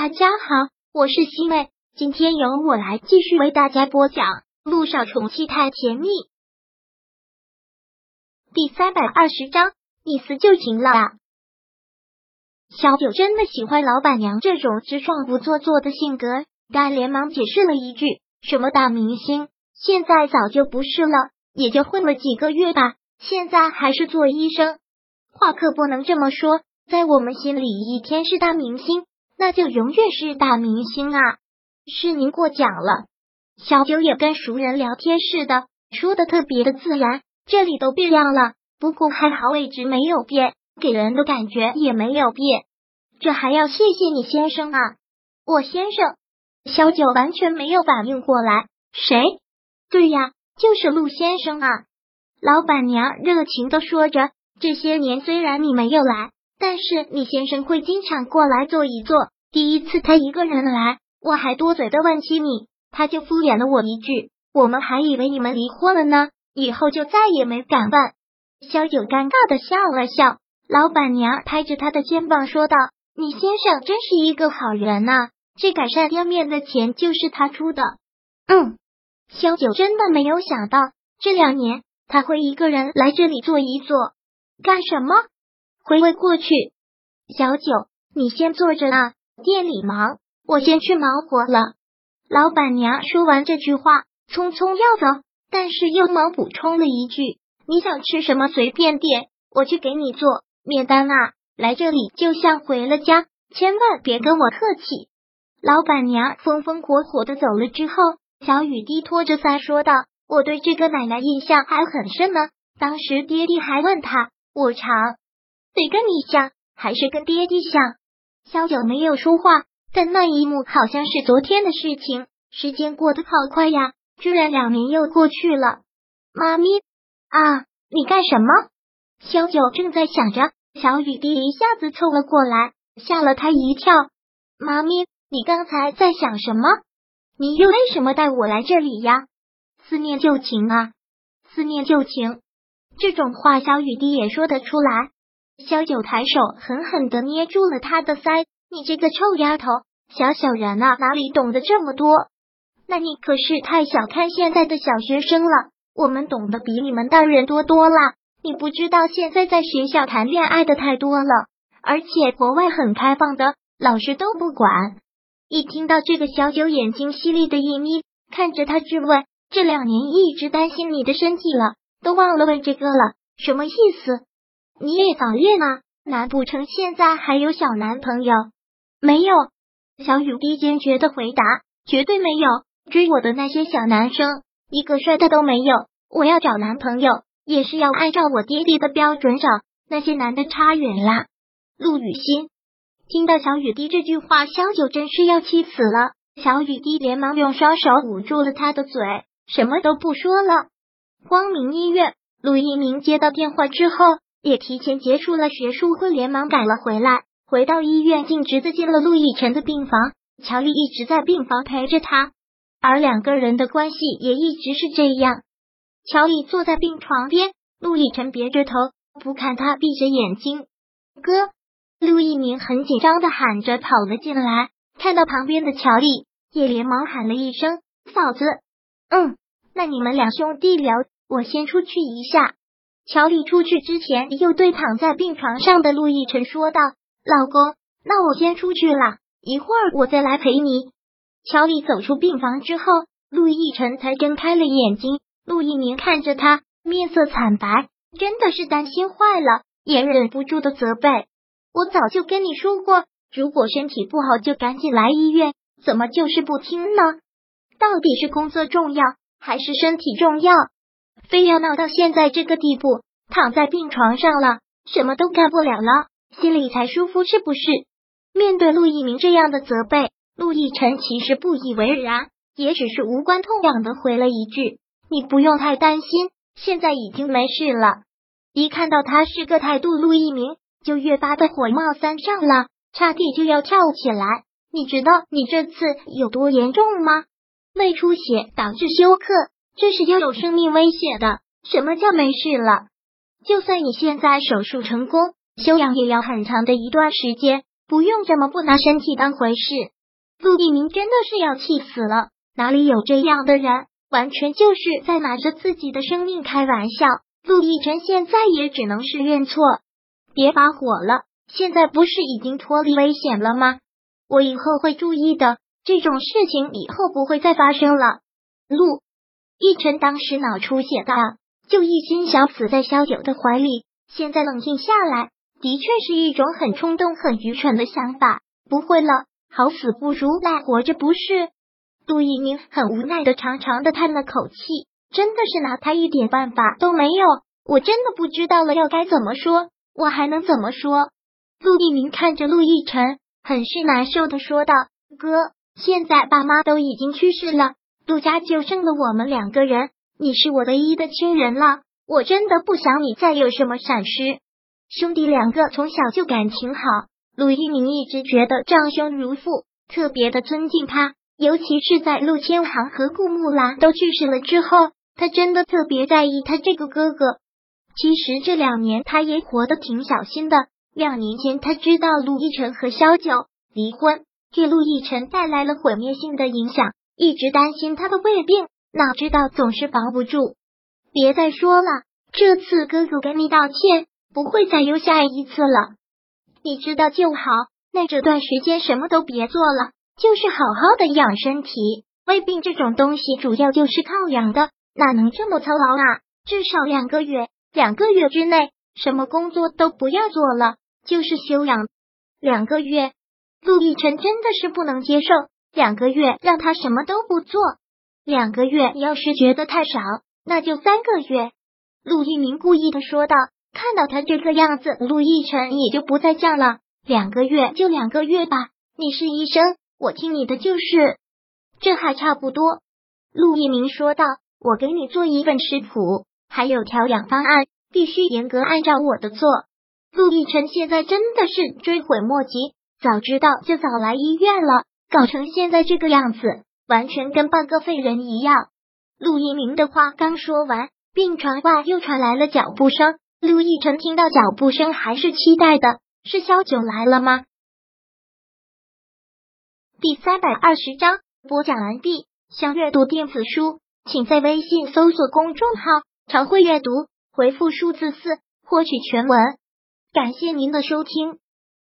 大家好，我是西妹，今天由我来继续为大家播讲《路上宠妻太甜蜜》第三百二十章，你死就行了。小九真的喜欢老板娘这种直爽不做作的性格，但连忙解释了一句：“什么大明星，现在早就不是了，也就混了几个月吧，现在还是做医生。话可不能这么说，在我们心里，一天是大明星。”那就永远是大明星啊！是您过奖了。小九也跟熟人聊天似的，说的特别的自然。这里都变样了，不过还好位置没有变，给人的感觉也没有变。这还要谢谢你先生啊！我先生，小九完全没有反应过来，谁？对呀，就是陆先生啊！老板娘热情的说着，这些年虽然你没有来。但是你先生会经常过来坐一坐。第一次他一个人来，我还多嘴的问起你，他就敷衍了我一句：“我们还以为你们离婚了呢。”以后就再也没敢问。小九尴尬的笑了笑，老板娘拍着他的肩膀说道：“你先生真是一个好人呐，这改善店面的钱就是他出的。”嗯，小九真的没有想到这两年他会一个人来这里坐一坐，干什么？回味过去，小九，你先坐着啊，店里忙，我先去忙活了。老板娘说完这句话，匆匆要走，但是又忙补充了一句：“你想吃什么随便点，我去给你做免单啊。来这里就像回了家，千万别跟我客气。”老板娘风风火火的走了之后，小雨滴拖着腮说道：“我对这个奶奶印象还很深呢，当时爹爹还问他，我常。”得跟你像，还是跟爹爹像？萧九没有说话，但那一幕好像是昨天的事情。时间过得好快呀，居然两年又过去了。妈咪啊，你干什么？萧九正在想着，小雨滴一下子凑了过来，吓了他一跳。妈咪，你刚才在想什么？你又为什么带我来这里呀？思念旧情啊，思念旧情，这种话小雨滴也说得出来。萧九抬手狠狠的捏住了他的腮，你这个臭丫头，小小人啊，哪里懂得这么多？那你可是太小看现在的小学生了，我们懂得比你们大人多多了。你不知道现在在学校谈恋爱的太多了，而且国外很开放的，老师都不管。一听到这个，小九眼睛犀利的一眯，看着他质问：这两年一直担心你的身体了，都忘了问这个了，什么意思？你也早恋啊？难不成现在还有小男朋友？没有，小雨滴坚决的回答，绝对没有。追我的那些小男生，一个帅的都没有。我要找男朋友，也是要按照我爹爹的标准找，那些男的差远了。陆雨欣听到小雨滴这句话，小九真是要气死了。小雨滴连忙用双手捂住了他的嘴，什么都不说了。光明医院，陆一鸣接到电话之后。也提前结束了学术会，连忙赶了回来。回到医院，径直的进了陆亦辰的病房。乔丽一直在病房陪着他，而两个人的关系也一直是这样。乔丽坐在病床边，陆亦辰别着头不看他，闭着眼睛。哥，陆一鸣很紧张的喊着跑了进来，看到旁边的乔丽，也连忙喊了一声：“嫂子。”嗯，那你们两兄弟聊，我先出去一下。乔丽出去之前，又对躺在病床上的陆亦辰说道：“老公，那我先出去了，一会儿我再来陪你。”乔丽走出病房之后，陆亦辰才睁开了眼睛。陆一鸣看着他，面色惨白，真的是担心坏了，也忍不住的责备：“我早就跟你说过，如果身体不好就赶紧来医院，怎么就是不听呢？到底是工作重要，还是身体重要？”非要闹到现在这个地步，躺在病床上了，什么都干不了了，心里才舒服是不是？面对陆一鸣这样的责备，陆亦辰其实不以为然，也只是无关痛痒的回了一句：“你不用太担心，现在已经没事了。”一看到他是个态度，陆一鸣就越发的火冒三丈了，差点就要跳起来。你知道你这次有多严重吗？胃出血导致休克。这是要有生命危险的。什么叫没事了？就算你现在手术成功，休养也要很长的一段时间。不用这么不拿身体当回事。陆一鸣真的是要气死了，哪里有这样的人？完全就是在拿着自己的生命开玩笑。陆亦辰现在也只能是认错，别发火了，现在不是已经脱离危险了吗？我以后会注意的，这种事情以后不会再发生了。陆亦辰当时脑出血的，就一心想死在萧九的怀里。现在冷静下来，的确是一种很冲动、很愚蠢的想法。不会了，好死不如赖活着，不是？陆一鸣很无奈的长长的叹了口气。真的是拿他一点办法都没有，我真的不知道了要该怎么说，我还能怎么说？陆一鸣看着陆亦辰，很是难受的说道：“哥，现在爸妈都已经去世了，陆家就剩了我们两个人，你是我唯一的亲人了，我真的不想你再有什么闪失。兄弟两个从小就感情好，陆一鸣一直觉得长兄如父，特别的尊敬他，尤其是在陆千行和顾木兰都去世了之后。”他真的特别在意他这个哥哥。其实这两年他也活得挺小心的。两年前他知道陆亦辰和萧九离婚，给陆亦辰带来了毁灭性的影响，一直担心他的胃病，哪知道总是防不住。别再说了，这次哥哥给你道歉，不会再有下一次了。你知道就好。那这段时间什么都别做了，就是好好的养身体。胃病这种东西主要就是靠养的。哪能这么操劳啊？至少两个月，两个月之内什么工作都不要做了，就是休养两个月。陆亦辰真的是不能接受，两个月让他什么都不做，两个月要是觉得太少，那就三个月。陆一鸣故意的说道。看到他这个样子，陆亦辰也就不再犟了。两个月就两个月吧，你是医生，我听你的就是，这还差不多。陆一鸣说道。我给你做一份食谱，还有调养方案，必须严格按照我的做。陆亦辰现在真的是追悔莫及，早知道就早来医院了，搞成现在这个样子，完全跟半个废人一样。陆一鸣的话刚说完，病床外又传来了脚步声。陆亦辰听到脚步声，还是期待的，是萧九来了吗？第三百二十章播讲完毕。想阅读电子书。请在微信搜索公众号“常会阅读”，回复数字四获取全文。感谢您的收听。